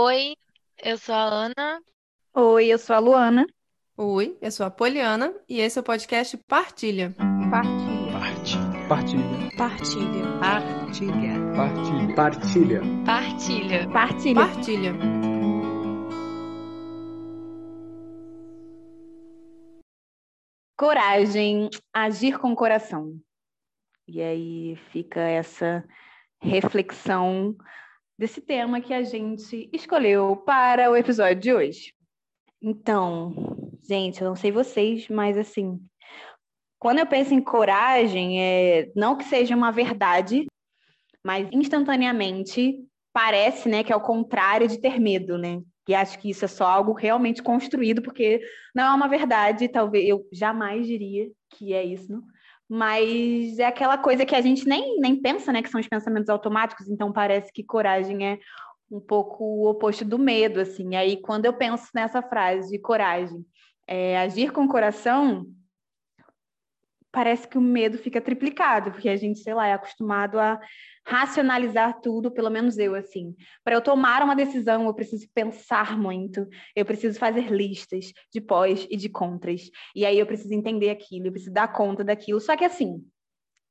Oi, eu sou a Ana. Oi, eu sou a Luana. Oi, eu sou a Poliana e esse é o podcast Partilha. Partilha. Partilha. Partilha. Partilha. Partilha. Partilha. Partilha. Partilha. Partilha. Coragem, agir com coração. E aí fica essa reflexão desse tema que a gente escolheu para o episódio de hoje. Então, gente, eu não sei vocês, mas assim, quando eu penso em coragem, é não que seja uma verdade, mas instantaneamente parece, né, que é o contrário de ter medo, né? E acho que isso é só algo realmente construído, porque não é uma verdade, talvez eu jamais diria que é isso, não? Mas é aquela coisa que a gente nem, nem pensa, né, que são os pensamentos automáticos, então parece que coragem é um pouco o oposto do medo, assim. Aí, quando eu penso nessa frase de coragem, é, agir com coração, parece que o medo fica triplicado, porque a gente, sei lá, é acostumado a racionalizar tudo, pelo menos eu, assim. Para eu tomar uma decisão, eu preciso pensar muito, eu preciso fazer listas de pós e de contras. E aí eu preciso entender aquilo, eu preciso dar conta daquilo. Só que, assim,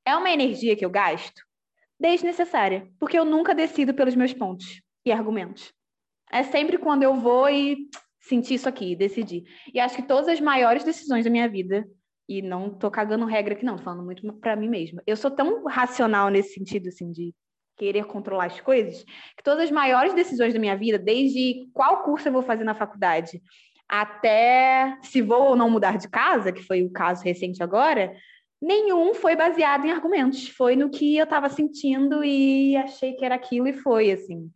é uma energia que eu gasto desnecessária, porque eu nunca decido pelos meus pontos e argumentos. É sempre quando eu vou e sentir isso aqui, decidir. E acho que todas as maiores decisões da minha vida e não tô cagando regra aqui, não, tô falando muito para mim mesma. Eu sou tão racional nesse sentido, assim, de querer controlar as coisas, que todas as maiores decisões da minha vida, desde qual curso eu vou fazer na faculdade, até se vou ou não mudar de casa, que foi o caso recente agora, nenhum foi baseado em argumentos. Foi no que eu estava sentindo e achei que era aquilo e foi, assim.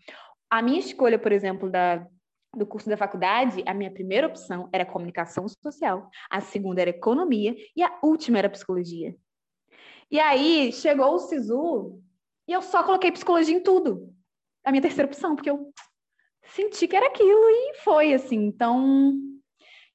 A minha escolha, por exemplo, da, do curso da faculdade, a minha primeira opção era comunicação social, a segunda era economia e a última era psicologia. E aí chegou o SISU e eu só coloquei psicologia em tudo. A minha terceira opção, porque eu senti que era aquilo e foi assim. Então,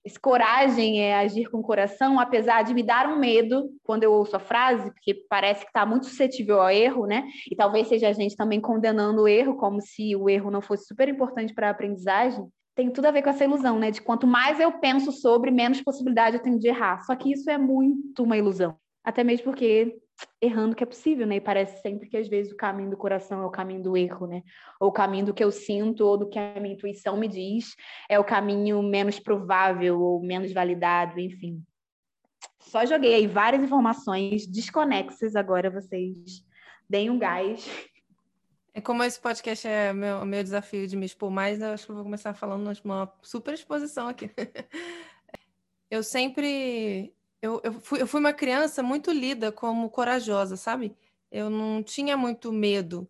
esse coragem é agir com o coração, apesar de me dar um medo quando eu ouço a frase, porque parece que está muito suscetível ao erro, né? E talvez seja a gente também condenando o erro, como se o erro não fosse super importante para a aprendizagem. Tem tudo a ver com essa ilusão, né? De quanto mais eu penso sobre, menos possibilidade eu tenho de errar. Só que isso é muito uma ilusão. Até mesmo porque errando que é possível, né? E parece sempre que às vezes o caminho do coração é o caminho do erro, né? Ou o caminho do que eu sinto ou do que a minha intuição me diz é o caminho menos provável ou menos validado, enfim. Só joguei aí várias informações desconexas, agora vocês deem um gás. É como esse podcast é meu, meu desafio de me expor mais, eu acho que eu vou começar falando uma super exposição aqui. eu sempre eu, eu, fui, eu fui uma criança muito lida como corajosa, sabe? Eu não tinha muito medo.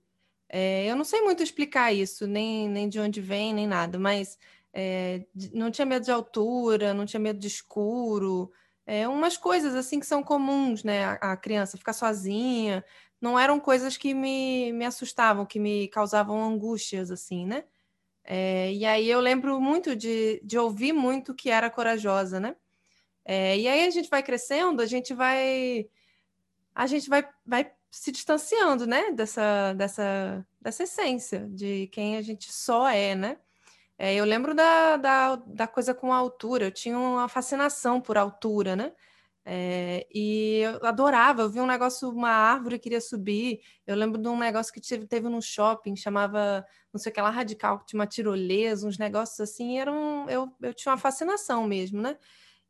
É, eu não sei muito explicar isso, nem, nem de onde vem, nem nada, mas é, não tinha medo de altura, não tinha medo de escuro, é, umas coisas assim que são comuns, né? A, a, criança ficar sozinha, não eram coisas que me, me assustavam, que me causavam angústias, assim, né? É, e aí eu lembro muito de, de ouvir muito que era corajosa, né? É, e aí a gente vai crescendo, a gente vai a gente vai, vai se distanciando, né, dessa, dessa, dessa essência de quem a gente só é, né? É, eu lembro da, da, da coisa com a altura, eu tinha uma fascinação por altura, né? É, e eu adorava, eu vi um negócio, uma árvore, queria subir. Eu lembro de um negócio que teve, teve num shopping, chamava, não sei o que lá, radical, que tinha uma tirolesa, uns negócios assim, era um, eu, eu tinha uma fascinação mesmo, né?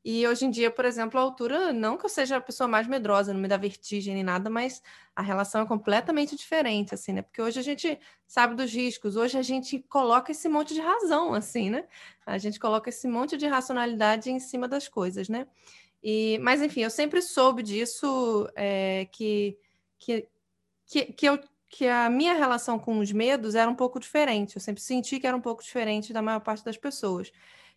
E hoje em dia, por exemplo, a altura, não que eu seja a pessoa mais medrosa, não me dá vertigem nem nada, mas a relação é completamente diferente, assim, né? Porque hoje a gente sabe dos riscos, hoje a gente coloca esse monte de razão, assim, né? A gente coloca esse monte de racionalidade em cima das coisas, né? E, mas, enfim, eu sempre soube disso, é, que, que, que, eu, que a minha relação com os medos era um pouco diferente. Eu sempre senti que era um pouco diferente da maior parte das pessoas.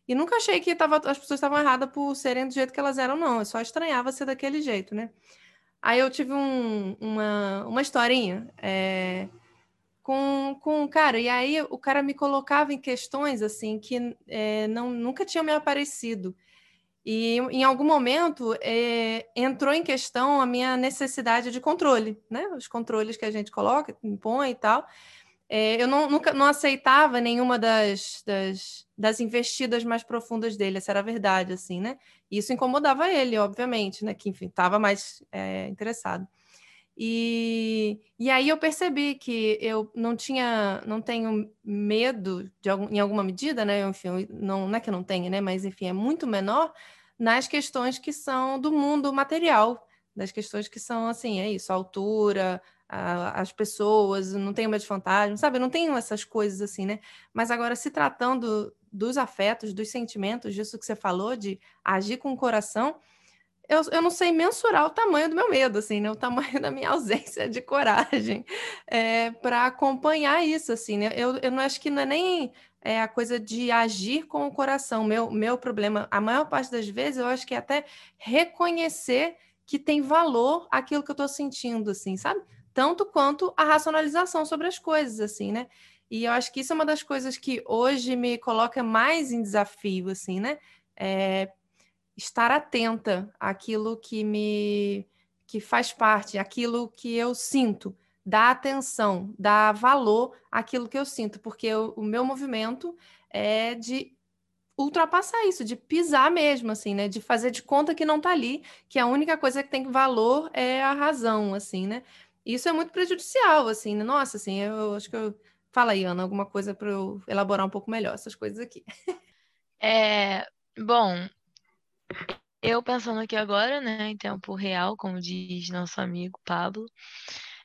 E nunca achei que tava, as pessoas estavam erradas por serem do jeito que elas eram, não. Eu só estranhava ser daquele jeito, né? Aí eu tive um, uma, uma historinha é, com, com um cara, e aí o cara me colocava em questões assim que é, não, nunca tinham me aparecido. E em algum momento é, entrou em questão a minha necessidade de controle, né? Os controles que a gente coloca, impõe e tal. É, eu não, nunca não aceitava nenhuma das, das, das investidas mais profundas dele, essa era a verdade, assim, né? E isso incomodava ele, obviamente, né? Que, enfim, estava mais é, interessado. E, e aí eu percebi que eu não tinha, não tenho medo de em alguma medida, né? Enfim, não, não é que eu não tenha, né? Mas enfim, é muito menor nas questões que são do mundo material, das questões que são assim, é isso, altura, as pessoas, não tenho medo de fantasma, sabe? Eu não tenho essas coisas assim, né? Mas agora, se tratando dos afetos, dos sentimentos, disso que você falou, de agir com o coração, eu, eu não sei mensurar o tamanho do meu medo, assim, né? O tamanho da minha ausência de coragem é, para acompanhar isso, assim, né? Eu, eu não acho que não é nem é, a coisa de agir com o coração. Meu, meu problema, a maior parte das vezes, eu acho que é até reconhecer que tem valor aquilo que eu estou sentindo, assim, sabe? Tanto quanto a racionalização sobre as coisas, assim, né? E eu acho que isso é uma das coisas que hoje me coloca mais em desafio, assim, né? É, estar atenta àquilo que me que faz parte, aquilo que eu sinto, dar atenção, dar valor àquilo que eu sinto, porque eu, o meu movimento é de ultrapassar isso, de pisar mesmo, assim, né? De fazer de conta que não está ali, que a única coisa que tem valor é a razão, assim, né? Isso é muito prejudicial, assim, né? Nossa, assim, eu acho que eu... Fala aí, Ana, alguma coisa para eu elaborar um pouco melhor essas coisas aqui. É, bom, eu pensando aqui agora, né, em tempo real, como diz nosso amigo Pablo,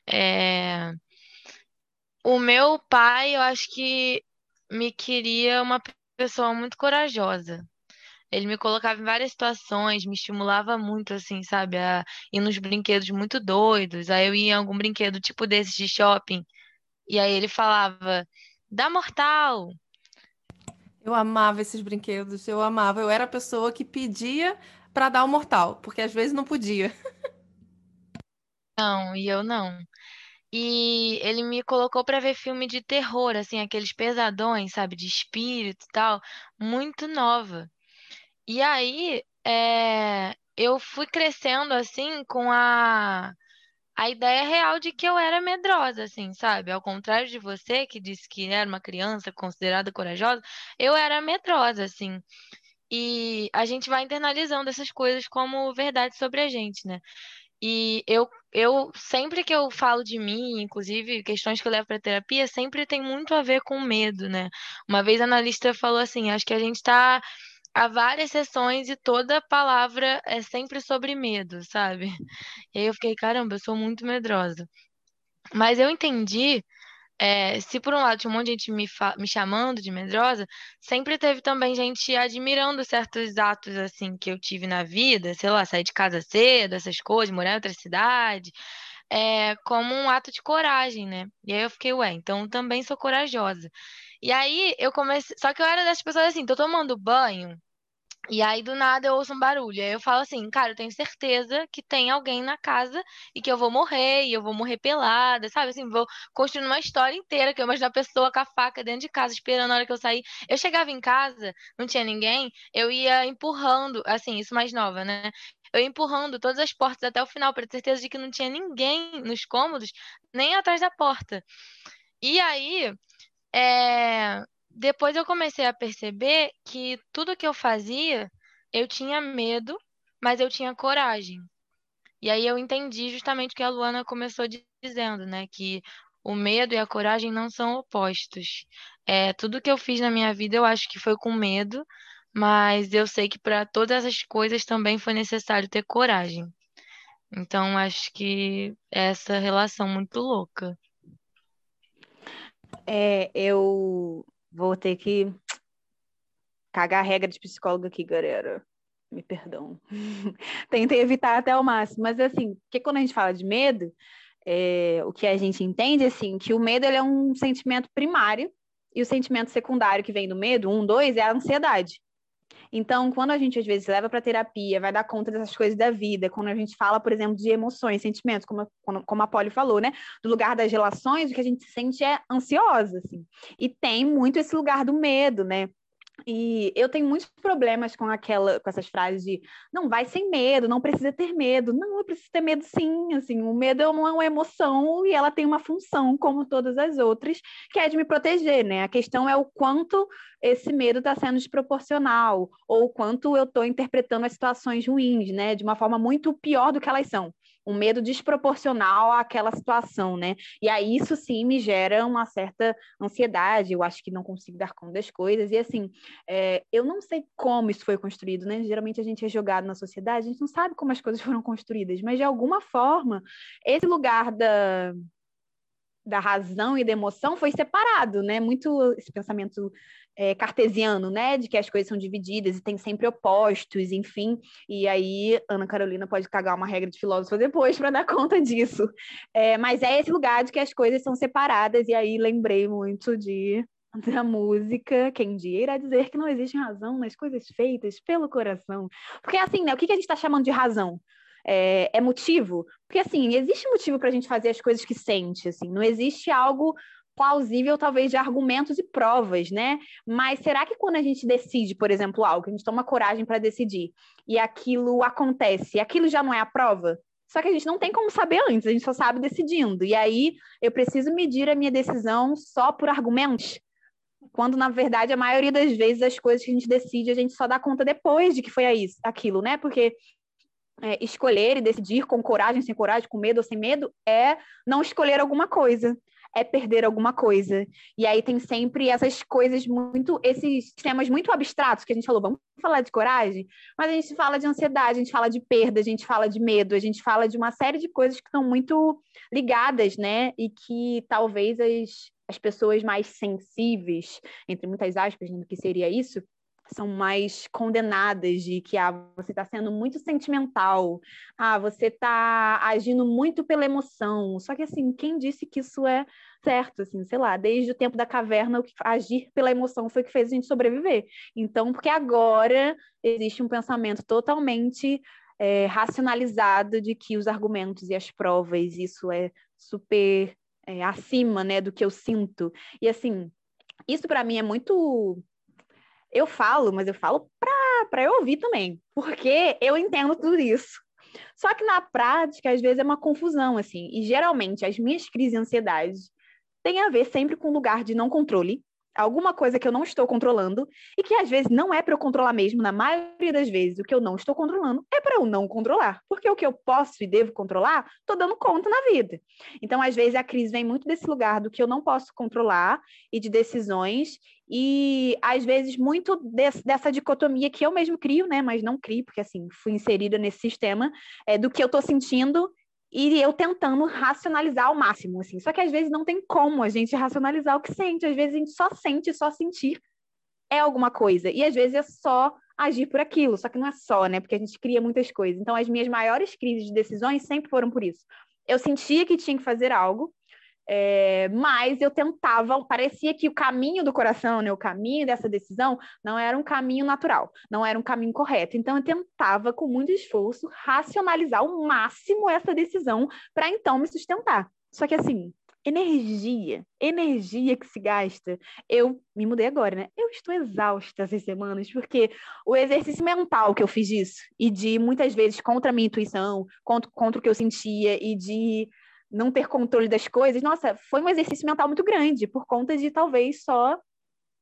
é... o meu pai, eu acho que me queria uma pessoa muito corajosa. Ele me colocava em várias situações, me estimulava muito, assim, sabe, a ir nos brinquedos muito doidos. Aí eu ia em algum brinquedo tipo desses de shopping, e aí ele falava, dá mortal. Eu amava esses brinquedos, eu amava. Eu era a pessoa que pedia para dar o mortal, porque às vezes não podia. Não, e eu não. E ele me colocou para ver filme de terror, assim, aqueles pesadões, sabe, de espírito e tal, muito nova. E aí, é, eu fui crescendo, assim, com a, a ideia real de que eu era medrosa, assim, sabe? Ao contrário de você, que disse que era uma criança considerada corajosa, eu era medrosa, assim. E a gente vai internalizando essas coisas como verdade sobre a gente, né? E eu, eu sempre que eu falo de mim, inclusive questões que eu levo para terapia, sempre tem muito a ver com medo, né? Uma vez a analista falou assim: acho que a gente está há várias sessões e toda palavra é sempre sobre medo, sabe? E aí eu fiquei, caramba, eu sou muito medrosa. Mas eu entendi é, se por um lado tinha um monte de gente me, me chamando de medrosa, sempre teve também gente admirando certos atos assim que eu tive na vida, sei lá, sair de casa cedo, essas coisas, morar em outra cidade, é, como um ato de coragem, né? E aí eu fiquei, ué, então também sou corajosa. E aí eu comecei, só que eu era dessas pessoas assim, tô tomando banho, e aí, do nada, eu ouço um barulho. Aí eu falo assim, cara, eu tenho certeza que tem alguém na casa e que eu vou morrer, e eu vou morrer pelada, sabe? Assim, vou construindo uma história inteira, que eu imagino a pessoa com a faca dentro de casa, esperando a hora que eu sair. Eu chegava em casa, não tinha ninguém, eu ia empurrando, assim, isso mais nova, né? Eu empurrando todas as portas até o final, para ter certeza de que não tinha ninguém nos cômodos, nem atrás da porta. E aí, é depois eu comecei a perceber que tudo que eu fazia, eu tinha medo, mas eu tinha coragem. E aí eu entendi justamente o que a Luana começou dizendo, né? Que o medo e a coragem não são opostos. É, tudo que eu fiz na minha vida eu acho que foi com medo, mas eu sei que para todas essas coisas também foi necessário ter coragem. Então acho que essa relação muito louca. É, eu Vou ter que cagar a regra de psicólogo aqui, galera. Me perdão. Tentei evitar até o máximo. Mas, assim, porque quando a gente fala de medo, é, o que a gente entende, assim, que o medo ele é um sentimento primário e o sentimento secundário que vem do medo, um, dois, é a ansiedade. Então, quando a gente às vezes leva para terapia, vai dar conta dessas coisas da vida, quando a gente fala, por exemplo, de emoções, sentimentos, como, como a Polly falou, né? Do lugar das relações, o que a gente sente é ansiosa, assim. E tem muito esse lugar do medo, né? E eu tenho muitos problemas com aquela, com essas frases de não vai sem medo, não precisa ter medo. Não, eu preciso ter medo sim, assim, o medo é uma emoção e ela tem uma função como todas as outras, que é de me proteger, né? A questão é o quanto esse medo está sendo desproporcional ou o quanto eu estou interpretando as situações ruins, né, de uma forma muito pior do que elas são um medo desproporcional àquela situação, né? E aí isso sim me gera uma certa ansiedade, eu acho que não consigo dar conta das coisas, e assim, é, eu não sei como isso foi construído, né? Geralmente a gente é jogado na sociedade, a gente não sabe como as coisas foram construídas, mas de alguma forma, esse lugar da, da razão e da emoção foi separado, né? Muito esse pensamento é, cartesiano, né, de que as coisas são divididas e tem sempre opostos, enfim. E aí, Ana Carolina pode cagar uma regra de filósofo depois para dar conta disso. É, mas é esse lugar de que as coisas são separadas, e aí lembrei muito de da música, quem dia irá dizer que não existe razão nas coisas feitas pelo coração. Porque assim, né, o que a gente está chamando de razão? É, é, motivo? Porque assim, existe motivo para a gente fazer as coisas que sente, assim, não existe algo plausível, talvez, de argumentos e provas, né? Mas será que quando a gente decide, por exemplo, algo, a gente toma coragem para decidir e aquilo acontece, aquilo já não é a prova? Só que a gente não tem como saber antes, a gente só sabe decidindo. E aí eu preciso medir a minha decisão só por argumentos? Quando, na verdade, a maioria das vezes as coisas que a gente decide, a gente só dá conta depois de que foi isso, aquilo, né? Porque é, escolher e decidir com coragem, sem coragem, com medo ou sem medo, é não escolher alguma coisa é perder alguma coisa. E aí tem sempre essas coisas muito, esses temas muito abstratos que a gente falou, vamos falar de coragem, mas a gente fala de ansiedade, a gente fala de perda, a gente fala de medo, a gente fala de uma série de coisas que estão muito ligadas, né? E que talvez as, as pessoas mais sensíveis, entre muitas aspas, no que seria isso, são mais condenadas de que ah, você está sendo muito sentimental, ah, você está agindo muito pela emoção. Só que assim, quem disse que isso é certo, assim, sei lá, desde o tempo da caverna, agir pela emoção foi o que fez a gente sobreviver. Então, porque agora existe um pensamento totalmente é, racionalizado de que os argumentos e as provas, isso é super é, acima, né, do que eu sinto. E assim, isso para mim é muito eu falo, mas eu falo para eu ouvir também, porque eu entendo tudo isso. Só que na prática, às vezes é uma confusão, assim, e geralmente as minhas crises de ansiedade têm a ver sempre com lugar de não controle, alguma coisa que eu não estou controlando e que às vezes não é para eu controlar mesmo, na maioria das vezes o que eu não estou controlando é para eu não controlar, porque o que eu posso e devo controlar, estou dando conta na vida. Então, às vezes a crise vem muito desse lugar do que eu não posso controlar e de decisões e às vezes muito desse, dessa dicotomia que eu mesmo crio, né, mas não crio, porque assim, fui inserida nesse sistema, é, do que eu estou sentindo e eu tentando racionalizar ao máximo, assim. Só que às vezes não tem como a gente racionalizar o que sente. Às vezes a gente só sente, só sentir é alguma coisa. E às vezes é só agir por aquilo. Só que não é só, né? Porque a gente cria muitas coisas. Então as minhas maiores crises de decisões sempre foram por isso. Eu sentia que tinha que fazer algo, é, mas eu tentava, parecia que o caminho do coração, né, o caminho dessa decisão, não era um caminho natural, não era um caminho correto. Então eu tentava, com muito esforço, racionalizar ao máximo essa decisão para então me sustentar. Só que assim, energia, energia que se gasta. Eu me mudei agora, né? Eu estou exausta essas semanas, porque o exercício mental que eu fiz disso, e de muitas vezes contra a minha intuição, contra, contra o que eu sentia, e de não ter controle das coisas, nossa, foi um exercício mental muito grande, por conta de talvez só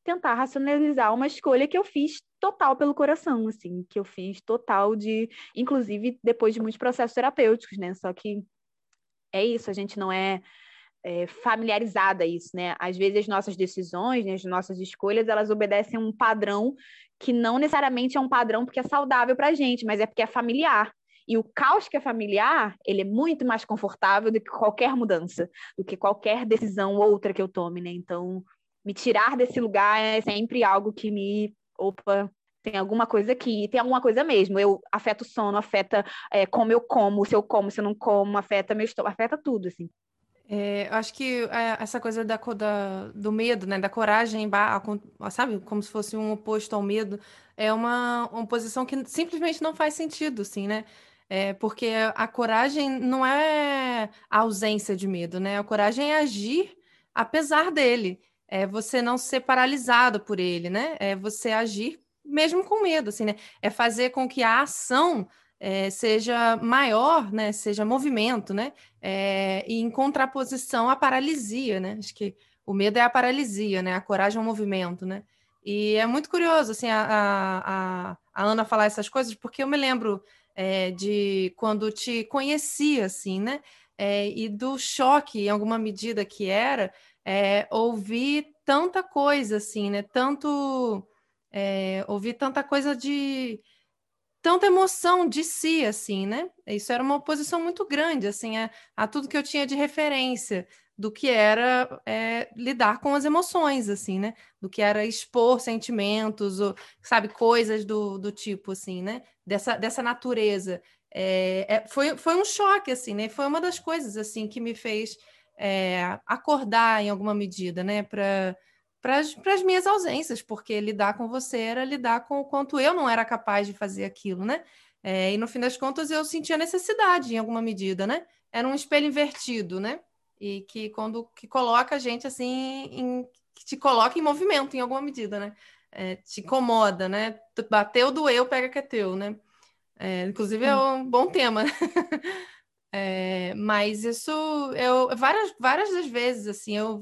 tentar racionalizar uma escolha que eu fiz total pelo coração, assim, que eu fiz total de, inclusive depois de muitos processos terapêuticos, né? Só que é isso, a gente não é, é familiarizada a isso, né? Às vezes as nossas decisões, né, as nossas escolhas, elas obedecem a um padrão que não necessariamente é um padrão porque é saudável para gente, mas é porque é familiar. E o caos que é familiar, ele é muito mais confortável do que qualquer mudança, do que qualquer decisão outra que eu tome, né? Então, me tirar desse lugar é sempre algo que me, opa, tem alguma coisa aqui, tem alguma coisa mesmo. Eu afeta o sono, afeta é, como eu como, se eu como, se eu não como, afeta meu estômago, afeta tudo, assim. É, eu acho que é, essa coisa da, da, do medo, né, da coragem, sabe, como se fosse um oposto ao medo, é uma, uma posição que simplesmente não faz sentido, assim, né? É, porque a coragem não é a ausência de medo, né? A coragem é agir apesar dele. é você não ser paralisado por ele, né? É você agir mesmo com medo, assim, né? É fazer com que a ação é, seja maior, né? Seja movimento, né? É, e em contraposição à paralisia, né? Acho que o medo é a paralisia, né? A coragem é o movimento, né? E é muito curioso, assim, a, a, a Ana falar essas coisas, porque eu me lembro é, de quando te conhecia, assim, né? É, e do choque, em alguma medida que era, é, ouvir tanta coisa, assim, né? Tanto... É, ouvir tanta coisa de tanta emoção de si, assim, né? Isso era uma oposição muito grande, assim, a, a tudo que eu tinha de referência do que era é, lidar com as emoções, assim, né? Do que era expor sentimentos, ou, sabe, coisas do, do tipo, assim, né? Dessa, dessa natureza. É, é, foi, foi um choque, assim, né? Foi uma das coisas, assim, que me fez acordar em alguma medida, né? Para para as minhas ausências, porque lidar com você era lidar com o quanto eu não era capaz de fazer aquilo, né? E no fim das contas eu sentia necessidade em alguma medida, né? Era um espelho invertido, né? E que quando que coloca a gente assim, em, que te coloca em movimento em alguma medida, né? É, te incomoda, né? Bateu, doeu, pega que é teu, né? É, inclusive é um bom tema. É, mas isso eu várias várias das vezes assim eu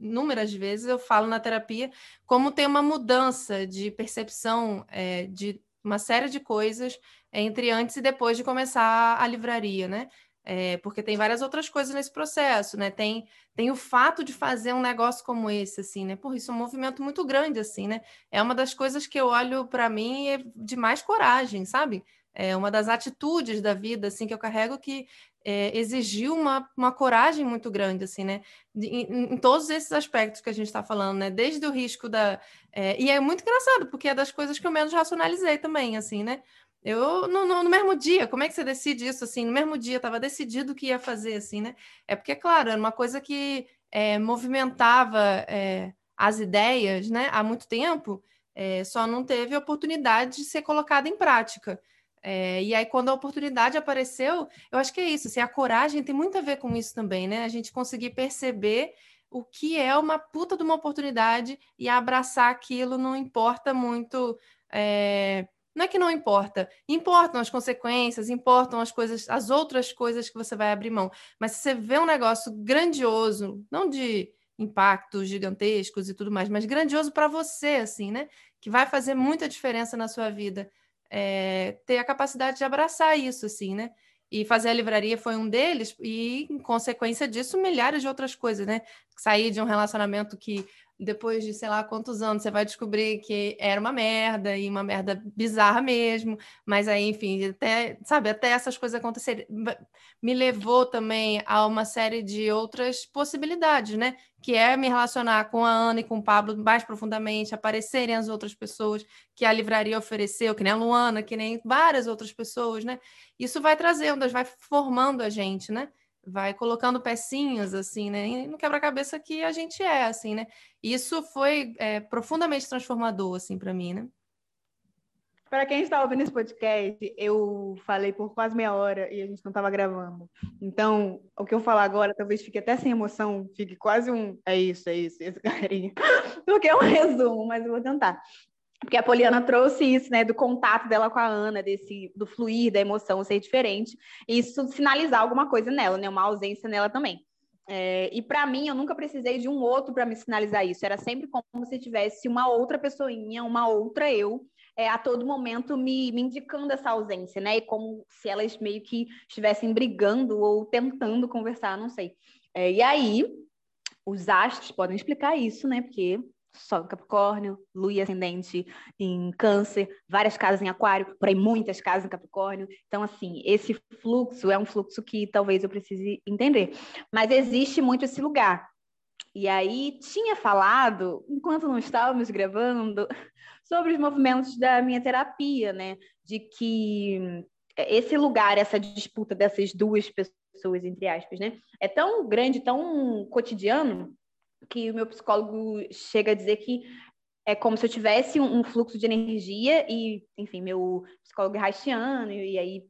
inúmeras vezes eu falo na terapia como tem uma mudança de percepção é, de uma série de coisas entre antes e depois de começar a livraria, né? É, porque tem várias outras coisas nesse processo, né? Tem, tem o fato de fazer um negócio como esse, assim, né? Por isso é um movimento muito grande, assim, né? É uma das coisas que eu olho para mim é de mais coragem, sabe? É uma das atitudes da vida, assim, que eu carrego que é, exigiu uma, uma coragem muito grande, assim, né? Em, em todos esses aspectos que a gente está falando, né? Desde o risco da. É, e é muito engraçado, porque é das coisas que eu menos racionalizei também, assim, né? Eu, no, no, no, mesmo dia, como é que você decide isso, assim? No mesmo dia, estava decidido que ia fazer, assim, né? É porque, claro, era uma coisa que é, movimentava é, as ideias, né? Há muito tempo, é, só não teve oportunidade de ser colocada em prática. É, e aí, quando a oportunidade apareceu, eu acho que é isso. Assim, a coragem tem muito a ver com isso também, né? A gente conseguir perceber o que é uma puta de uma oportunidade e abraçar aquilo não importa muito. É... Não é que não importa, importam as consequências, importam as coisas, as outras coisas que você vai abrir mão. Mas se você vê um negócio grandioso, não de impactos gigantescos e tudo mais, mas grandioso para você, assim, né? Que vai fazer muita diferença na sua vida é, ter a capacidade de abraçar isso, assim, né? E fazer a livraria foi um deles, e em consequência disso, milhares de outras coisas, né? Sair de um relacionamento que depois de sei lá quantos anos você vai descobrir que era uma merda e uma merda bizarra mesmo, mas aí, enfim, até, sabe, até essas coisas acontecerem, me levou também a uma série de outras possibilidades, né? Que é me relacionar com a Ana e com o Pablo mais profundamente, aparecerem as outras pessoas que a livraria ofereceu, que nem a Luana, que nem várias outras pessoas, né? Isso vai trazendo, vai formando a gente, né? Vai colocando pecinhas assim, né? no quebra-cabeça que a gente é, assim, né? Isso foi é, profundamente transformador, assim, para mim, né? Para quem está ouvindo esse podcast, eu falei por quase meia hora e a gente não estava gravando. Então, o que eu falar agora talvez fique até sem emoção, fique quase um. É isso, é isso, esse carinho. Porque é um resumo, mas eu vou tentar. Porque a Poliana trouxe isso, né, do contato dela com a Ana, desse do fluir da emoção ser diferente, e isso sinalizar alguma coisa nela, né, uma ausência nela também. É, e para mim, eu nunca precisei de um outro para me sinalizar isso. Era sempre como se tivesse uma outra pessoinha, uma outra eu, é, a todo momento me, me, indicando essa ausência, né? E como se elas meio que estivessem brigando ou tentando conversar, não sei. É, e aí, os astros podem explicar isso, né? Porque Sol em Capricórnio, Lua e Ascendente em Câncer, várias casas em Aquário, por aí muitas casas em Capricórnio. Então, assim, esse fluxo é um fluxo que talvez eu precise entender. Mas existe muito esse lugar. E aí, tinha falado, enquanto não estávamos gravando, sobre os movimentos da minha terapia, né? De que esse lugar, essa disputa dessas duas pessoas, entre aspas, né? É tão grande, tão cotidiano, que o meu psicólogo chega a dizer que é como se eu tivesse um, fluxo de energia e, enfim, meu psicólogo é haitiano, e, aí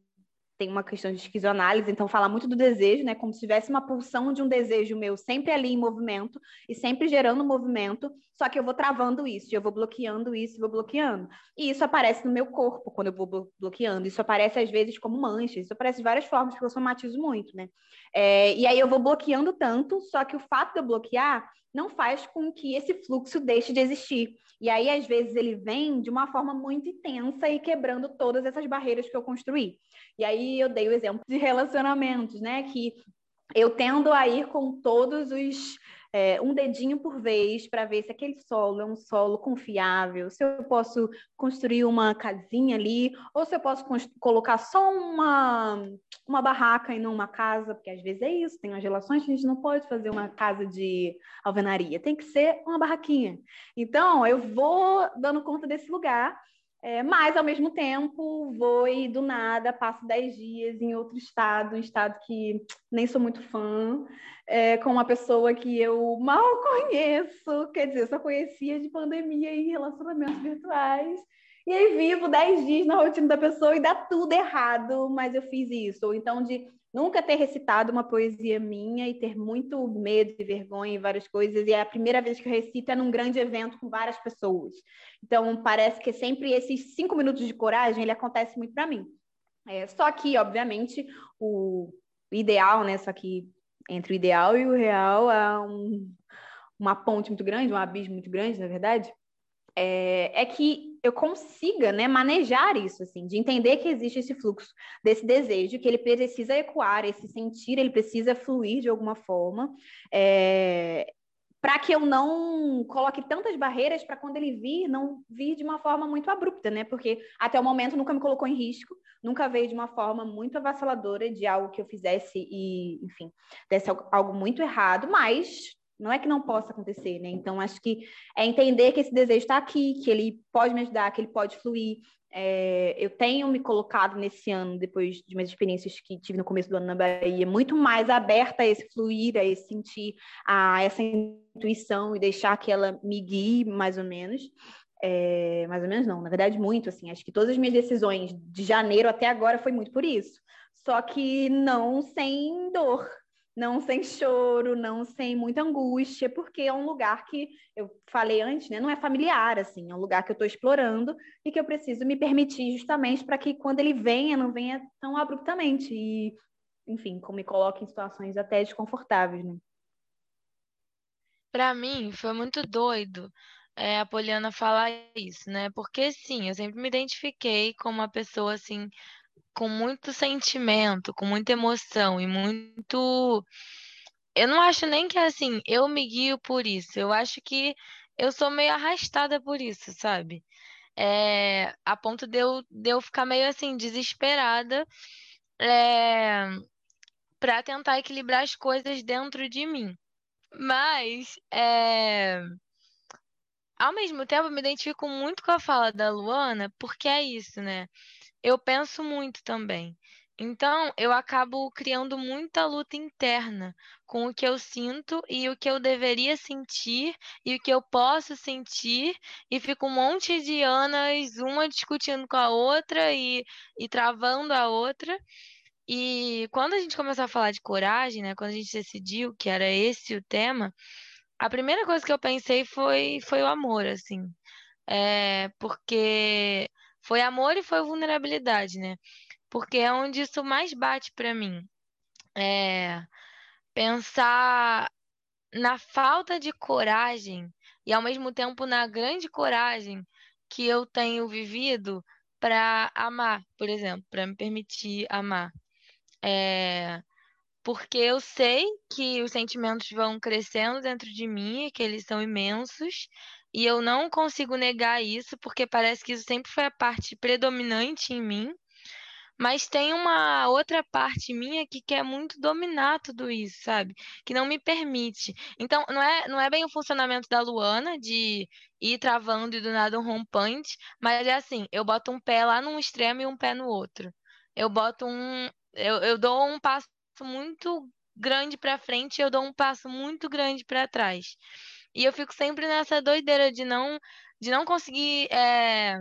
tem uma questão de esquizoanálise, então fala muito do desejo, né? Como se tivesse uma pulsão de um desejo meu sempre ali em movimento e sempre gerando movimento, só que eu vou travando isso, eu vou bloqueando isso, vou bloqueando. E isso aparece no meu corpo quando eu vou bloqueando. Isso aparece às vezes como manchas, isso aparece de várias formas, porque eu somatizo muito, né? É, e aí eu vou bloqueando tanto, só que o fato de eu bloquear não faz com que esse fluxo deixe de existir. E aí, às vezes, ele vem de uma forma muito intensa e quebrando todas essas barreiras que eu construí. E aí eu dei o exemplo de relacionamentos, né? Que eu tendo a ir com todos os é, um dedinho por vez para ver se aquele solo é um solo confiável, se eu posso construir uma casinha ali, ou se eu posso colocar só uma, uma barraca e não uma casa, porque às vezes é isso, tem as relações que a gente não pode fazer uma casa de alvenaria, tem que ser uma barraquinha. Então, eu vou dando conta desse lugar é, mas, ao mesmo tempo, vou e do nada passo 10 dias em outro estado, um estado que nem sou muito fã, é, com uma pessoa que eu mal conheço, quer dizer, só conhecia de pandemia e relacionamentos virtuais. E aí vivo 10 dias na rotina da pessoa e dá tudo errado, mas eu fiz isso. Ou então de nunca ter recitado uma poesia minha e ter muito medo e vergonha e várias coisas. E é a primeira vez que eu recito é num grande evento com várias pessoas. Então, parece que sempre esses cinco minutos de coragem, ele acontece muito para mim. É, só que, obviamente, o ideal, né? Só que entre o ideal e o real há um, uma ponte muito grande, um abismo muito grande, na verdade é, é, que eu consiga né, manejar isso, assim, de entender que existe esse fluxo desse desejo, que ele precisa ecoar, esse sentir, ele precisa fluir de alguma forma, é, para que eu não coloque tantas barreiras para quando ele vir, não vir de uma forma muito abrupta, né? Porque até o momento nunca me colocou em risco, nunca veio de uma forma muito avassaladora de algo que eu fizesse e, enfim, desse algo muito errado, mas não é que não possa acontecer, né? Então, acho que é entender que esse desejo está aqui, que ele pode me ajudar, que ele pode fluir. É, eu tenho me colocado nesse ano, depois de minhas experiências que tive no começo do ano na Bahia, muito mais aberta a esse fluir, a esse sentir, a essa intuição e deixar que ela me guie, mais ou menos. É, mais ou menos não, na verdade, muito, assim. Acho que todas as minhas decisões de janeiro até agora foi muito por isso. Só que não sem dor, não sem choro, não sem muita angústia, porque é um lugar que eu falei antes, né, não é familiar assim, é um lugar que eu estou explorando e que eu preciso me permitir justamente para que quando ele venha, não venha tão abruptamente e, enfim, me coloque em situações até desconfortáveis, né? Para mim foi muito doido é, a Poliana falar isso, né? Porque sim, eu sempre me identifiquei como uma pessoa assim com muito sentimento, com muita emoção e muito. Eu não acho nem que assim, eu me guio por isso. Eu acho que eu sou meio arrastada por isso, sabe? É, a ponto de eu, de eu ficar meio assim, desesperada é, para tentar equilibrar as coisas dentro de mim. Mas, é, ao mesmo tempo, eu me identifico muito com a fala da Luana, porque é isso, né? Eu penso muito também. Então, eu acabo criando muita luta interna com o que eu sinto e o que eu deveria sentir e o que eu posso sentir, e fico um monte de anas, uma discutindo com a outra e, e travando a outra. E quando a gente começou a falar de coragem, né, quando a gente decidiu que era esse o tema, a primeira coisa que eu pensei foi, foi o amor, assim. É, porque foi amor e foi vulnerabilidade, né? Porque é onde isso mais bate para mim. É pensar na falta de coragem e ao mesmo tempo na grande coragem que eu tenho vivido para amar, por exemplo, para me permitir amar. É, porque eu sei que os sentimentos vão crescendo dentro de mim, que eles são imensos, e eu não consigo negar isso, porque parece que isso sempre foi a parte predominante em mim. Mas tem uma outra parte minha que quer muito dominar tudo isso, sabe? Que não me permite. Então, não é, não é bem o funcionamento da Luana de ir travando e do nada um rompante, mas é assim, eu boto um pé lá num extremo e um pé no outro. Eu boto um. Eu, eu dou um passo muito grande para frente e eu dou um passo muito grande para trás. E eu fico sempre nessa doideira de não, de não conseguir é,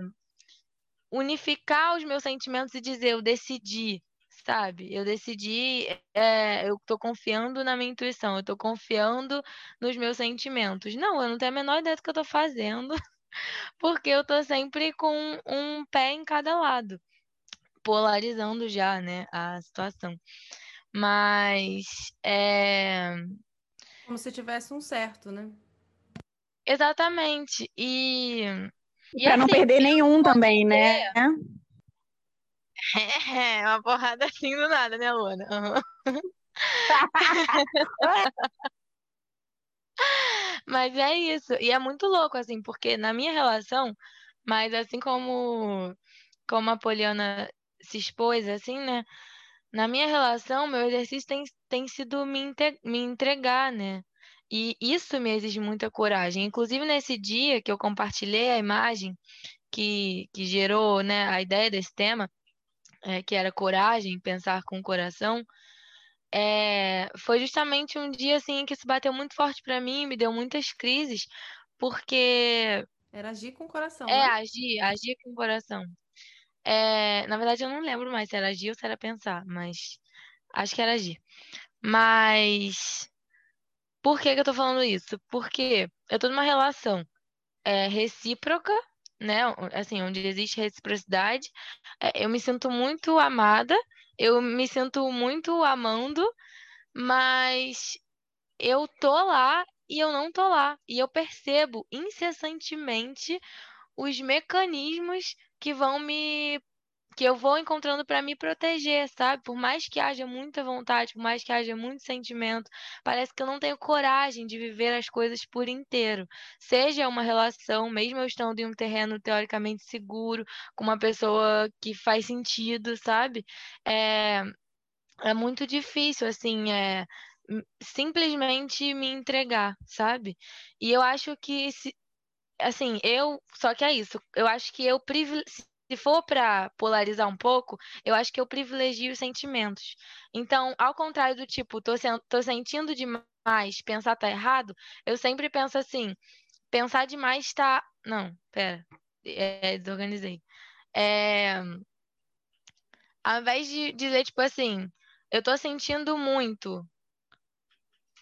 unificar os meus sentimentos e dizer eu decidi, sabe? Eu decidi, é, eu tô confiando na minha intuição, eu tô confiando nos meus sentimentos. Não, eu não tenho a menor ideia do que eu tô fazendo, porque eu tô sempre com um pé em cada lado, polarizando já, né, a situação. Mas é. Como se tivesse um certo, né? Exatamente. E. e para assim, não perder nenhum também, né? É, uma porrada assim do nada, né, Luana? Uhum. Mas é isso. E é muito louco, assim, porque na minha relação, mas assim como, como a Poliana se expôs, assim, né? Na minha relação, meu exercício tem, tem sido me, me entregar, né? E isso me exige muita coragem. Inclusive, nesse dia que eu compartilhei a imagem que, que gerou, né, a ideia desse tema, é, que era coragem, pensar com o coração, é, foi justamente um dia assim que isso bateu muito forte para mim, me deu muitas crises, porque era agir com o coração. É, né? agir, agir com o coração. É, na verdade, eu não lembro mais se era agir ou se era pensar, mas acho que era agir. Mas por que que eu tô falando isso? Porque eu tô numa relação é, recíproca né? Assim, onde existe reciprocidade, é, eu me sinto muito amada, eu me sinto muito amando, mas eu tô lá e eu não tô lá. E eu percebo incessantemente os mecanismos que vão me que eu vou encontrando para me proteger, sabe? Por mais que haja muita vontade, por mais que haja muito sentimento, parece que eu não tenho coragem de viver as coisas por inteiro. Seja uma relação, mesmo eu estando em um terreno teoricamente seguro, com uma pessoa que faz sentido, sabe? É, é muito difícil, assim, é simplesmente me entregar, sabe? E eu acho que se, assim, eu, só que é isso, eu acho que eu se for para polarizar um pouco, eu acho que eu privilegio os sentimentos. Então, ao contrário do tipo, tô, tô sentindo demais, pensar tá errado, eu sempre penso assim, pensar demais tá. Não, pera, é, desorganizei. É... Ao invés de dizer, tipo assim, eu tô sentindo muito,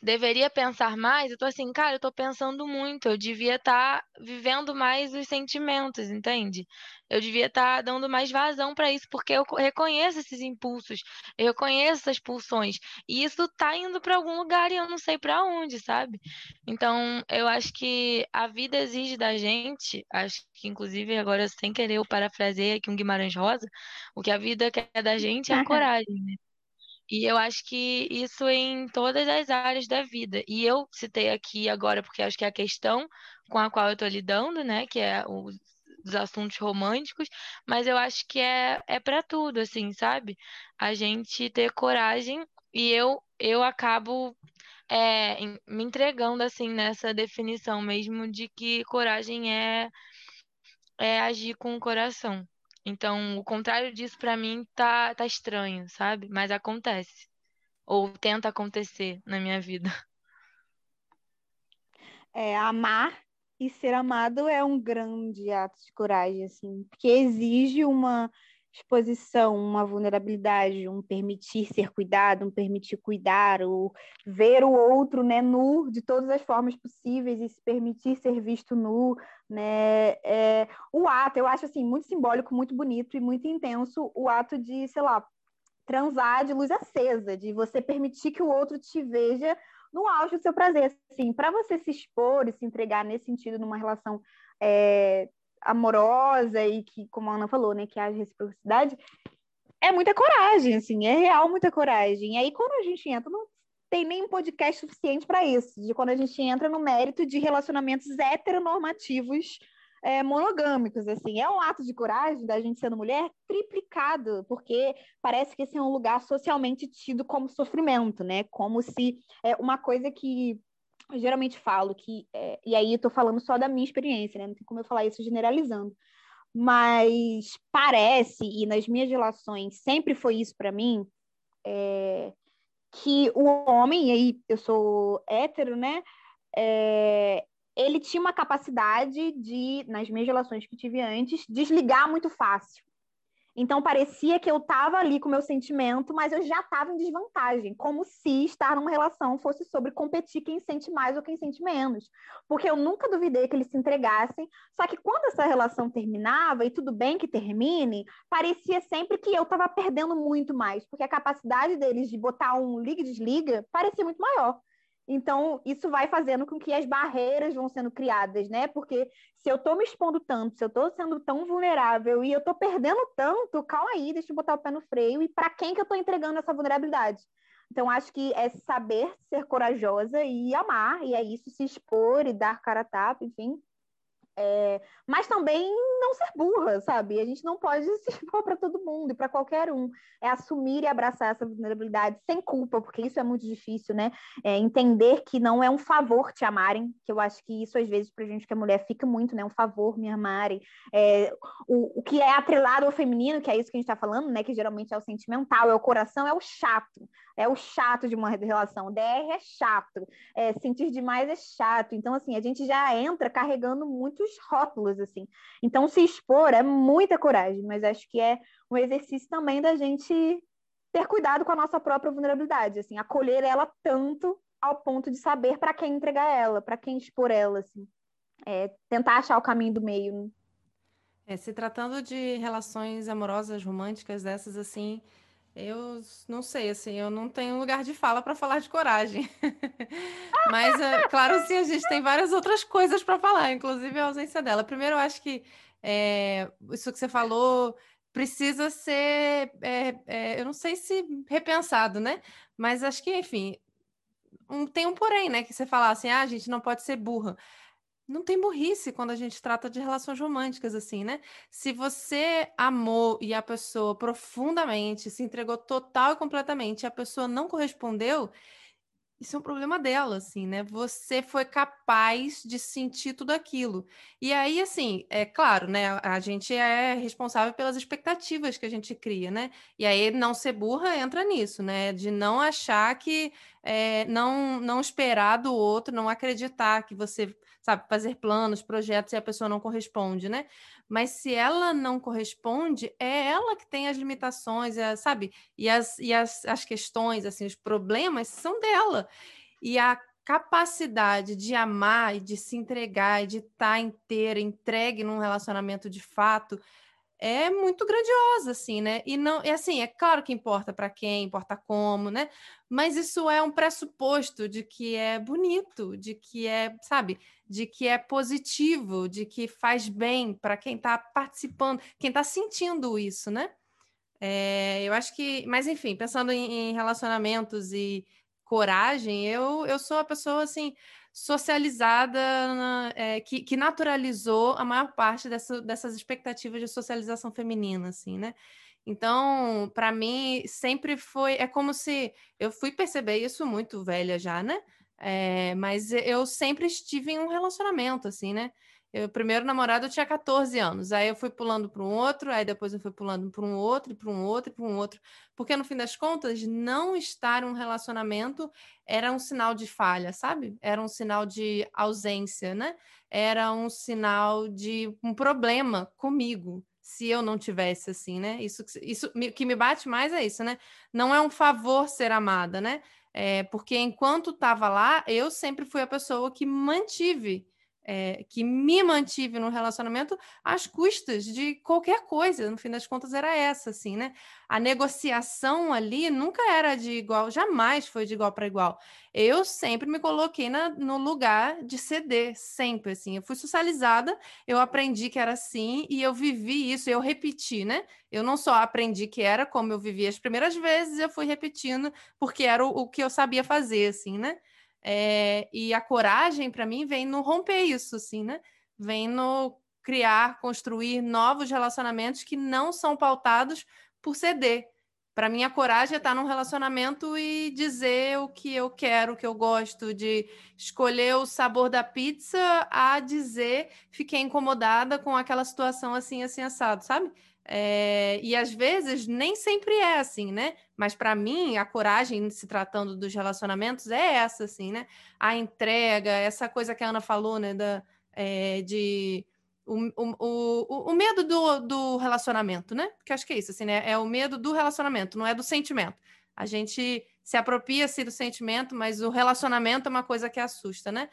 deveria pensar mais, eu tô assim, cara, eu tô pensando muito, eu devia estar tá vivendo mais os sentimentos, entende? Eu devia estar tá dando mais vazão para isso, porque eu reconheço esses impulsos, eu reconheço essas pulsões, e isso tá indo para algum lugar e eu não sei para onde, sabe? Então, eu acho que a vida exige da gente, acho que inclusive agora sem querer eu parafraseei aqui um Guimarães Rosa, o que a vida quer da gente é a coragem, né? E eu acho que isso em todas as áreas da vida. E eu citei aqui agora porque acho que é a questão com a qual eu estou lidando, né, que é os, os assuntos românticos, mas eu acho que é, é para tudo, assim, sabe? A gente ter coragem e eu, eu acabo é, me entregando, assim, nessa definição mesmo de que coragem é, é agir com o coração. Então, o contrário disso para mim tá, tá estranho, sabe? Mas acontece. Ou tenta acontecer na minha vida. É, amar e ser amado é um grande ato de coragem, assim, porque exige uma exposição, uma vulnerabilidade, um permitir ser cuidado, um permitir cuidar, o ver o outro, né, nu de todas as formas possíveis e se permitir ser visto nu, né, é, o ato, eu acho assim muito simbólico, muito bonito e muito intenso o ato de, sei lá, transar de luz acesa, de você permitir que o outro te veja no auge do seu prazer, assim, para você se expor e se entregar nesse sentido numa relação é, amorosa e que, como a Ana falou, né, que haja reciprocidade, é muita coragem, assim, é real muita coragem. E aí, quando a gente entra, não tem nem um podcast suficiente para isso, de quando a gente entra no mérito de relacionamentos heteronormativos é, monogâmicos, assim, é um ato de coragem da gente sendo mulher triplicado, porque parece que esse é um lugar socialmente tido como sofrimento, né? Como se é uma coisa que eu geralmente falo que, é, e aí tô falando só da minha experiência, né? Não tem como eu falar isso generalizando. Mas parece, e nas minhas relações sempre foi isso para mim, é, que o homem, e aí eu sou hétero, né? É, ele tinha uma capacidade de, nas minhas relações que tive antes, desligar muito fácil. Então parecia que eu estava ali com o meu sentimento, mas eu já estava em desvantagem, como se estar numa relação fosse sobre competir quem sente mais ou quem sente menos. Porque eu nunca duvidei que eles se entregassem, só que quando essa relação terminava, e tudo bem que termine, parecia sempre que eu estava perdendo muito mais, porque a capacidade deles de botar um liga e desliga parecia muito maior. Então, isso vai fazendo com que as barreiras vão sendo criadas, né? Porque se eu estou me expondo tanto, se eu estou sendo tão vulnerável e eu estou perdendo tanto, calma aí, deixa eu botar o pé no freio. E para quem que eu estou entregando essa vulnerabilidade? Então, acho que é saber ser corajosa e amar, e é isso, se expor e dar cara a tapa, enfim, é, mas também não ser burra, sabe? A gente não pode se expor para todo mundo e para qualquer um. É assumir e abraçar essa vulnerabilidade sem culpa, porque isso é muito difícil, né? É entender que não é um favor te amarem, que eu acho que isso às vezes para gente que é mulher fica muito, né? Um favor me amarem. É, o, o que é atrelado ao feminino, que é isso que a gente está falando, né? Que geralmente é o sentimental, é o coração, é o chato. É o chato de uma relação. DR é chato. É, sentir demais é chato. Então, assim, a gente já entra carregando muitos rótulos, assim. Então, se expor é muita coragem, mas acho que é um exercício também da gente ter cuidado com a nossa própria vulnerabilidade, assim, acolher ela tanto ao ponto de saber para quem entregar ela, para quem expor ela, assim. É, tentar achar o caminho do meio. É, se tratando de relações amorosas, românticas, dessas assim, eu não sei, assim, eu não tenho lugar de fala para falar de coragem. Mas, é, claro, sim, a gente tem várias outras coisas para falar, inclusive a ausência dela. Primeiro, eu acho que é, isso que você falou precisa ser, é, eu não sei se repensado, né? Mas acho que, enfim, um, tem um porém, né? Que você fala assim, ah, a gente não pode ser burra não tem burrice quando a gente trata de relações românticas, assim, né? Se você amou e a pessoa profundamente se entregou total e completamente e a pessoa não correspondeu, isso é um problema dela, assim, né? Você foi capaz de sentir tudo aquilo. E aí, assim, é claro, né? A gente é responsável pelas expectativas que a gente cria, né? E aí, não ser burra entra nisso, né? De não achar que. É, não, não esperar do outro, não acreditar que você sabe, fazer planos, projetos e a pessoa não corresponde, né? Mas se ela não corresponde, é ela que tem as limitações, é, sabe? E, as, e as, as questões, assim, os problemas são dela. E a capacidade de amar e de se entregar e de estar tá inteira, entregue num relacionamento de fato, é muito grandiosa, assim, né? E não, é assim, é claro que importa para quem, importa como, né? Mas isso é um pressuposto de que é bonito, de que é, sabe, de que é positivo, de que faz bem para quem está participando, quem está sentindo isso, né? É, eu acho que, mas enfim, pensando em, em relacionamentos e coragem, eu, eu sou a pessoa assim socializada, é, que, que, naturalizou a maior parte dessa, dessas expectativas de socialização feminina, assim, né? Então, para mim, sempre foi. É como se. Eu fui perceber isso muito velha já, né? É, mas eu sempre estive em um relacionamento, assim, né? Eu, primeiro namorado eu tinha 14 anos, aí eu fui pulando para um outro, aí depois eu fui pulando para um outro, para um outro, para um outro, porque no fim das contas, não estar em um relacionamento era um sinal de falha, sabe? Era um sinal de ausência, né? Era um sinal de um problema comigo, se eu não tivesse assim, né? Isso, isso que me bate mais é isso, né? Não é um favor ser amada, né? É, porque enquanto estava lá, eu sempre fui a pessoa que mantive é, que me mantive no relacionamento às custas de qualquer coisa. No fim das contas, era essa, assim, né? A negociação ali nunca era de igual, jamais foi de igual para igual. Eu sempre me coloquei na, no lugar de ceder, sempre, assim. Eu fui socializada, eu aprendi que era assim e eu vivi isso, eu repeti, né? Eu não só aprendi que era como eu vivi as primeiras vezes, eu fui repetindo porque era o, o que eu sabia fazer, assim, né? É, e a coragem, para mim, vem no romper isso, assim, né? Vem no criar, construir novos relacionamentos que não são pautados por ceder. Para mim, a coragem é estar num relacionamento e dizer o que eu quero, o que eu gosto, de escolher o sabor da pizza a dizer fiquei incomodada com aquela situação assim, assim, assado, sabe? É, e às vezes nem sempre é assim, né? Mas para mim, a coragem, se tratando dos relacionamentos, é essa, assim, né? A entrega, essa coisa que a Ana falou, né? Da, é, de o, o, o, o medo do, do relacionamento, né? Que acho que é isso, assim, né? É o medo do relacionamento, não é do sentimento. A gente se apropria-se do sentimento, mas o relacionamento é uma coisa que assusta, né?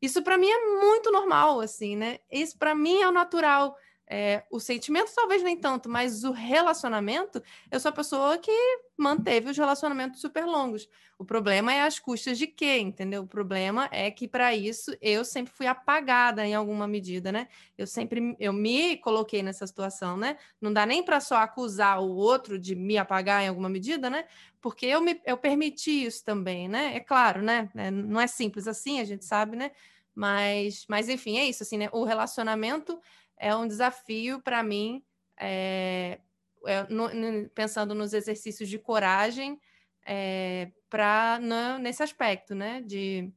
Isso para mim é muito normal, assim, né? Isso para mim é o natural. É, o sentimento talvez nem tanto, mas o relacionamento, eu sou a pessoa que manteve os relacionamentos super longos. O problema é as custas de quê, entendeu? O problema é que para isso eu sempre fui apagada em alguma medida, né? Eu sempre eu me coloquei nessa situação, né? Não dá nem para só acusar o outro de me apagar em alguma medida, né? Porque eu me eu permiti isso também, né? É claro, né? É, não é simples assim, a gente sabe, né? Mas, mas enfim, é isso assim, né? O relacionamento é um desafio para mim, é, é, no, no, pensando nos exercícios de coragem, é, para nesse aspecto, né, de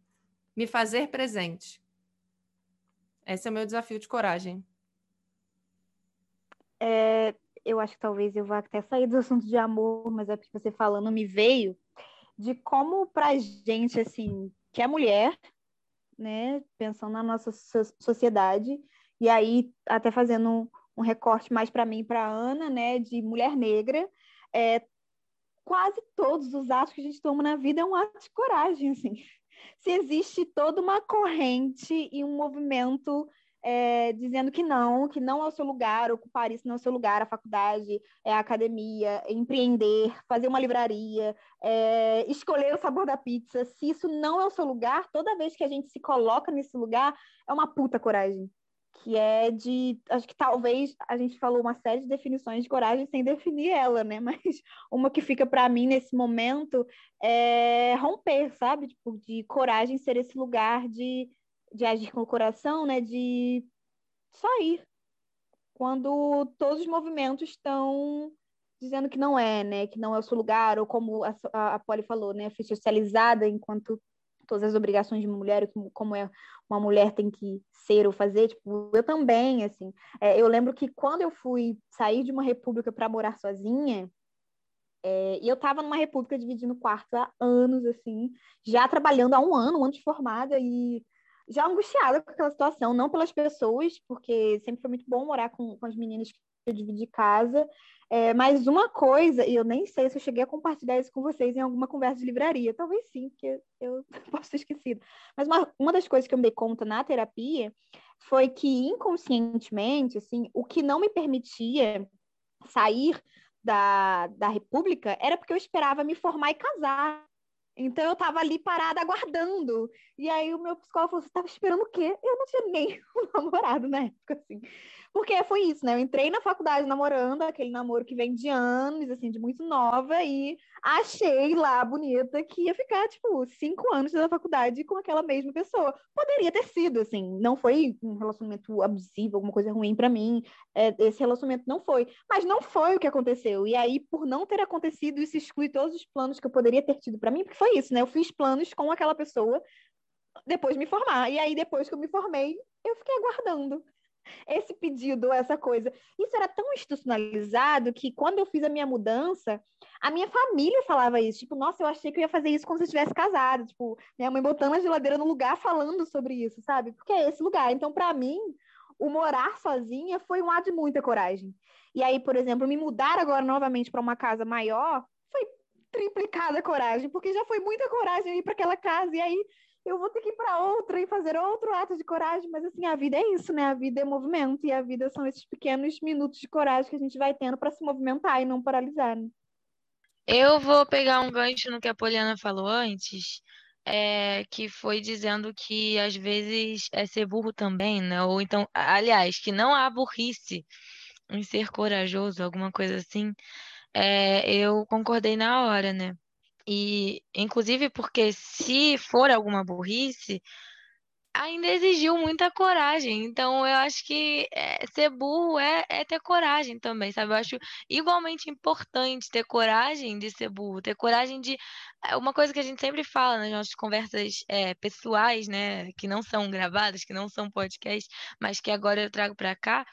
me fazer presente. Esse é o meu desafio de coragem. É, eu acho que talvez eu vá até sair do assunto de amor, mas é porque você falando me veio de como para gente assim que é mulher, né, pensando na nossa sociedade, e aí, até fazendo um, recorte mais para mim, para Ana, né, de mulher negra, é, quase todos os atos que a gente toma na vida é um ato de coragem, assim. Se existe toda uma corrente e um movimento é, dizendo que não, que não é o seu lugar, ocupar isso não é o seu lugar, a faculdade, é a academia, é empreender, fazer uma livraria, é, escolher o sabor da pizza. Se isso não é o seu lugar, toda vez que a gente se coloca nesse lugar, é uma puta coragem que é de. Acho que talvez a gente falou uma série de definições de coragem sem definir ela, né? Mas uma que fica para mim nesse momento é romper, sabe? Tipo, de coragem ser esse lugar de, de agir com o coração, né? De só ir. Quando todos os movimentos estão dizendo que não é, né? Que não é o seu lugar, ou como a, a, a Polly falou, né? Fui socializada enquanto todas as obrigações de uma mulher, como é uma mulher tem que ser ou fazer, tipo, eu também, assim. É, eu lembro que quando eu fui sair de uma república para morar sozinha, é, e eu estava numa república dividindo quarto há anos, assim, já trabalhando há um ano, um ano de formada, e já angustiada com aquela situação, não pelas pessoas, porque sempre foi muito bom morar com, com as meninas que eu dividi casa, é, mas uma coisa, e eu nem sei se eu cheguei a compartilhar isso com vocês em alguma conversa de livraria, talvez sim, porque eu posso ter esquecido. Mas uma, uma das coisas que eu me dei conta na terapia foi que inconscientemente, assim, o que não me permitia sair da, da República era porque eu esperava me formar e casar. Então eu estava ali parada aguardando. E aí o meu psicólogo falou: Você estava esperando o quê? Eu não tinha nem um namorado na época, assim. Porque foi isso, né? Eu entrei na faculdade namorando, aquele namoro que vem de anos, assim, de muito nova, e achei lá bonita que ia ficar, tipo, cinco anos da faculdade com aquela mesma pessoa. Poderia ter sido, assim, não foi um relacionamento abusivo, alguma coisa ruim para mim. É, esse relacionamento não foi. Mas não foi o que aconteceu. E aí, por não ter acontecido, isso exclui todos os planos que eu poderia ter tido para mim, porque foi isso, né? Eu fiz planos com aquela pessoa depois de me formar. E aí, depois que eu me formei, eu fiquei aguardando esse pedido, essa coisa. Isso era tão institucionalizado que quando eu fiz a minha mudança, a minha família falava isso. Tipo, nossa, eu achei que eu ia fazer isso quando você estivesse casado. Tipo, minha mãe botando a geladeira no lugar falando sobre isso, sabe? Porque é esse lugar. Então, para mim, o morar sozinha foi um ato de muita coragem. E aí, por exemplo, me mudar agora novamente para uma casa maior foi triplicada coragem, porque já foi muita coragem ir para aquela casa. E aí eu vou ter que ir para outra e fazer outro ato de coragem, mas assim, a vida é isso, né? A vida é movimento e a vida são esses pequenos minutos de coragem que a gente vai tendo para se movimentar e não paralisar. Né? Eu vou pegar um gancho no que a Poliana falou antes, é, que foi dizendo que às vezes é ser burro também, né? Ou então, aliás, que não há burrice em ser corajoso, alguma coisa assim. É, eu concordei na hora, né? E, inclusive, porque se for alguma burrice, ainda exigiu muita coragem. Então, eu acho que é, ser burro é, é ter coragem também, sabe? Eu acho igualmente importante ter coragem de ser burro, ter coragem de. É, uma coisa que a gente sempre fala nas nossas conversas é, pessoais, né? Que não são gravadas, que não são podcast, mas que agora eu trago para cá,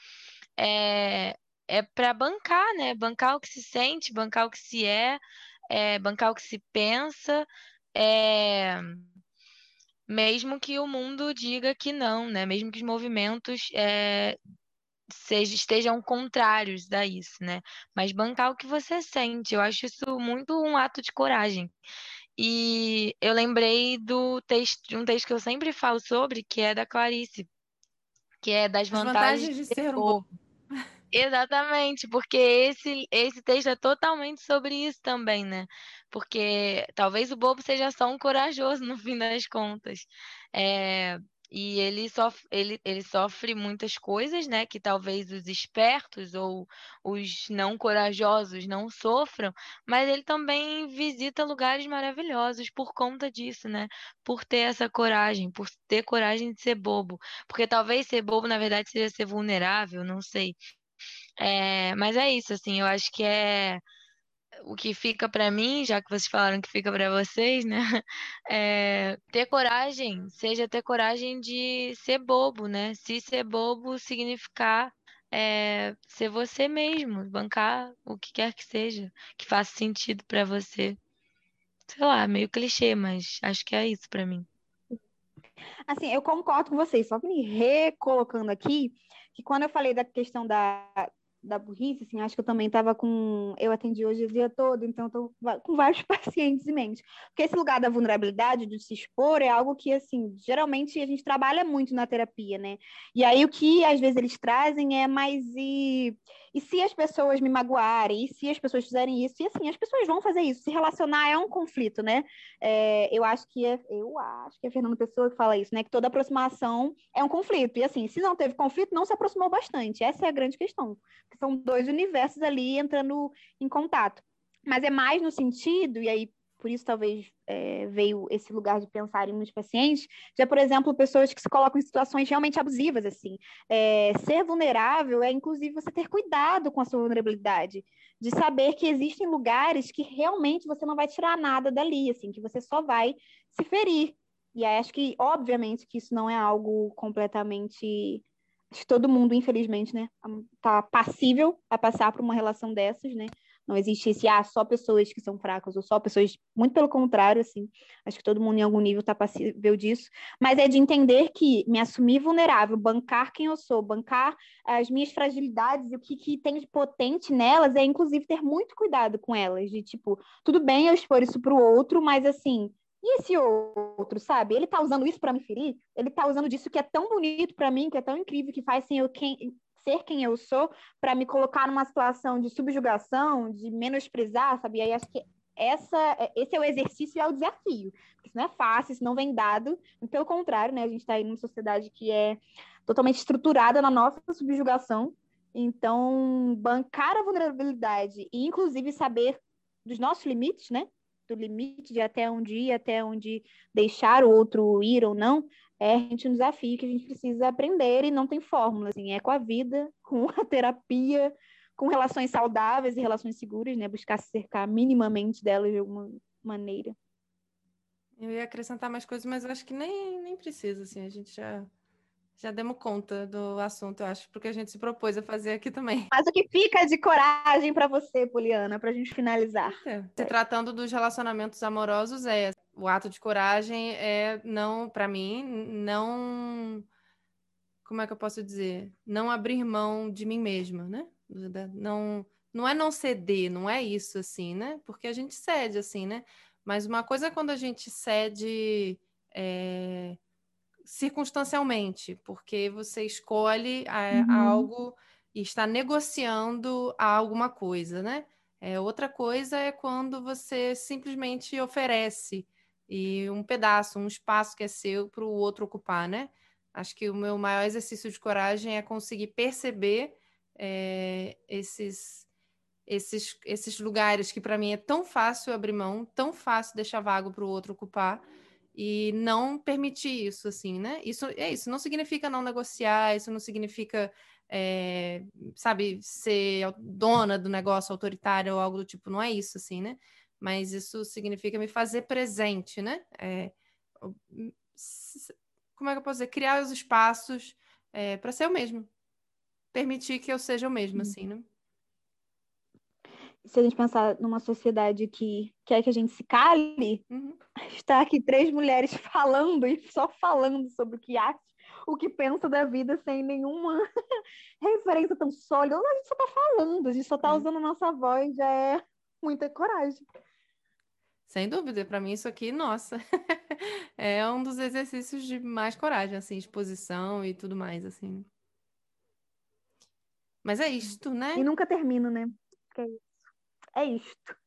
é, é para bancar, né? Bancar o que se sente, bancar o que se é é, bancar o que se pensa, é, mesmo que o mundo diga que não, né? Mesmo que os movimentos é, seja, estejam contrários a isso, né? Mas bancar o que você sente, eu acho isso muito um ato de coragem. E eu lembrei do texto, de um texto que eu sempre falo sobre, que é da Clarice, que é das vantagens, vantagens de ser um bobo. Exatamente, porque esse, esse texto é totalmente sobre isso também, né? Porque talvez o bobo seja só um corajoso no fim das contas. É, e ele sofre, ele, ele sofre muitas coisas, né? Que talvez os espertos ou os não corajosos não sofram, mas ele também visita lugares maravilhosos por conta disso, né? Por ter essa coragem, por ter coragem de ser bobo. Porque talvez ser bobo, na verdade, seja ser vulnerável, não sei. É, mas é isso, assim, eu acho que é o que fica para mim, já que vocês falaram que fica para vocês, né? É, ter coragem, seja ter coragem de ser bobo, né? Se ser bobo significar é, ser você mesmo, bancar o que quer que seja, que faça sentido para você. Sei lá, meio clichê, mas acho que é isso para mim. Assim, eu concordo com vocês, só me recolocando aqui, que quando eu falei da questão da, da burrice, assim, acho que eu também estava com. Eu atendi hoje o dia todo, então estou com vários pacientes em mente. Porque esse lugar da vulnerabilidade, de se expor, é algo que, assim, geralmente a gente trabalha muito na terapia, né? E aí o que às vezes eles trazem é mais. E, e se as pessoas me magoarem? E se as pessoas fizerem isso? E assim, as pessoas vão fazer isso. Se relacionar é um conflito, né? É, eu acho que é. Eu acho que é Fernando Pessoa que fala isso, né? Que toda aproximação é um conflito. E assim, se não teve conflito, não se aproximou bastante. Essa é a grande questão são dois universos ali entrando em contato. Mas é mais no sentido, e aí por isso talvez é, veio esse lugar de pensar em muitos pacientes, já, por exemplo, pessoas que se colocam em situações realmente abusivas, assim. É, ser vulnerável é, inclusive, você ter cuidado com a sua vulnerabilidade, de saber que existem lugares que realmente você não vai tirar nada dali, assim, que você só vai se ferir. E acho que, obviamente, que isso não é algo completamente acho que todo mundo, infelizmente, né, tá passível a passar por uma relação dessas, né? Não existe esse, ah, só pessoas que são fracas, ou só pessoas, muito pelo contrário, assim, acho que todo mundo em algum nível tá passível disso, mas é de entender que me assumir vulnerável, bancar quem eu sou, bancar as minhas fragilidades e o que, que tem de potente nelas, é inclusive ter muito cuidado com elas, de tipo, tudo bem eu expor isso pro outro, mas assim, e esse outro, sabe? Ele tá usando isso para me ferir? Ele tá usando disso que é tão bonito para mim, que é tão incrível, que faz assim, eu quem, ser quem eu sou, para me colocar numa situação de subjugação, de menosprezar, sabe? E aí acho que essa, esse é o exercício e é o desafio. Isso não é fácil, isso não vem dado. Pelo contrário, né? A gente está aí numa sociedade que é totalmente estruturada na nossa subjugação. Então, bancar a vulnerabilidade e, inclusive, saber dos nossos limites, né? do limite de até onde ir, até onde deixar o outro ir ou não, é realmente um desafio que a gente precisa aprender e não tem fórmula, assim, é com a vida, com a terapia, com relações saudáveis e relações seguras, né? Buscar se cercar minimamente delas de alguma maneira. Eu ia acrescentar mais coisas, mas eu acho que nem, nem precisa, assim, a gente já já demos conta do assunto, eu acho, porque a gente se propôs a fazer aqui também. Mas o que fica de coragem para você, Poliana, para a gente finalizar? É. Se tratando dos relacionamentos amorosos, é o ato de coragem é não, para mim, não. Como é que eu posso dizer? Não abrir mão de mim mesma, né? Não, não é não ceder, não é isso assim, né? Porque a gente cede assim, né? Mas uma coisa é quando a gente cede. É circunstancialmente, porque você escolhe a, uhum. algo e está negociando alguma coisa, né? É, outra coisa é quando você simplesmente oferece e um pedaço, um espaço que é seu para o outro ocupar, né? Acho que o meu maior exercício de coragem é conseguir perceber é, esses, esses, esses lugares que para mim é tão fácil abrir mão, tão fácil deixar vago para o outro ocupar e não permitir isso, assim, né? Isso é isso, não significa não negociar, isso não significa, é, sabe, ser dona do negócio autoritário ou algo do tipo, não é isso, assim, né? Mas isso significa me fazer presente, né? É, como é que eu posso dizer? Criar os espaços é, para ser eu mesmo. Permitir que eu seja o mesmo, assim, né? se a gente pensar numa sociedade que quer que a gente se cale, Uhum. está aqui três mulheres falando e só falando sobre o que acha, o que pensa da vida sem nenhuma referência tão sólida. A gente só tá falando, a gente só tá É. usando a nossa voz, já é muita coragem. Sem dúvida, para mim isso aqui, nossa, é um dos exercícios de mais coragem, assim, exposição e tudo mais, assim. Mas é isto, né? E nunca termino, né? É isso. É isto.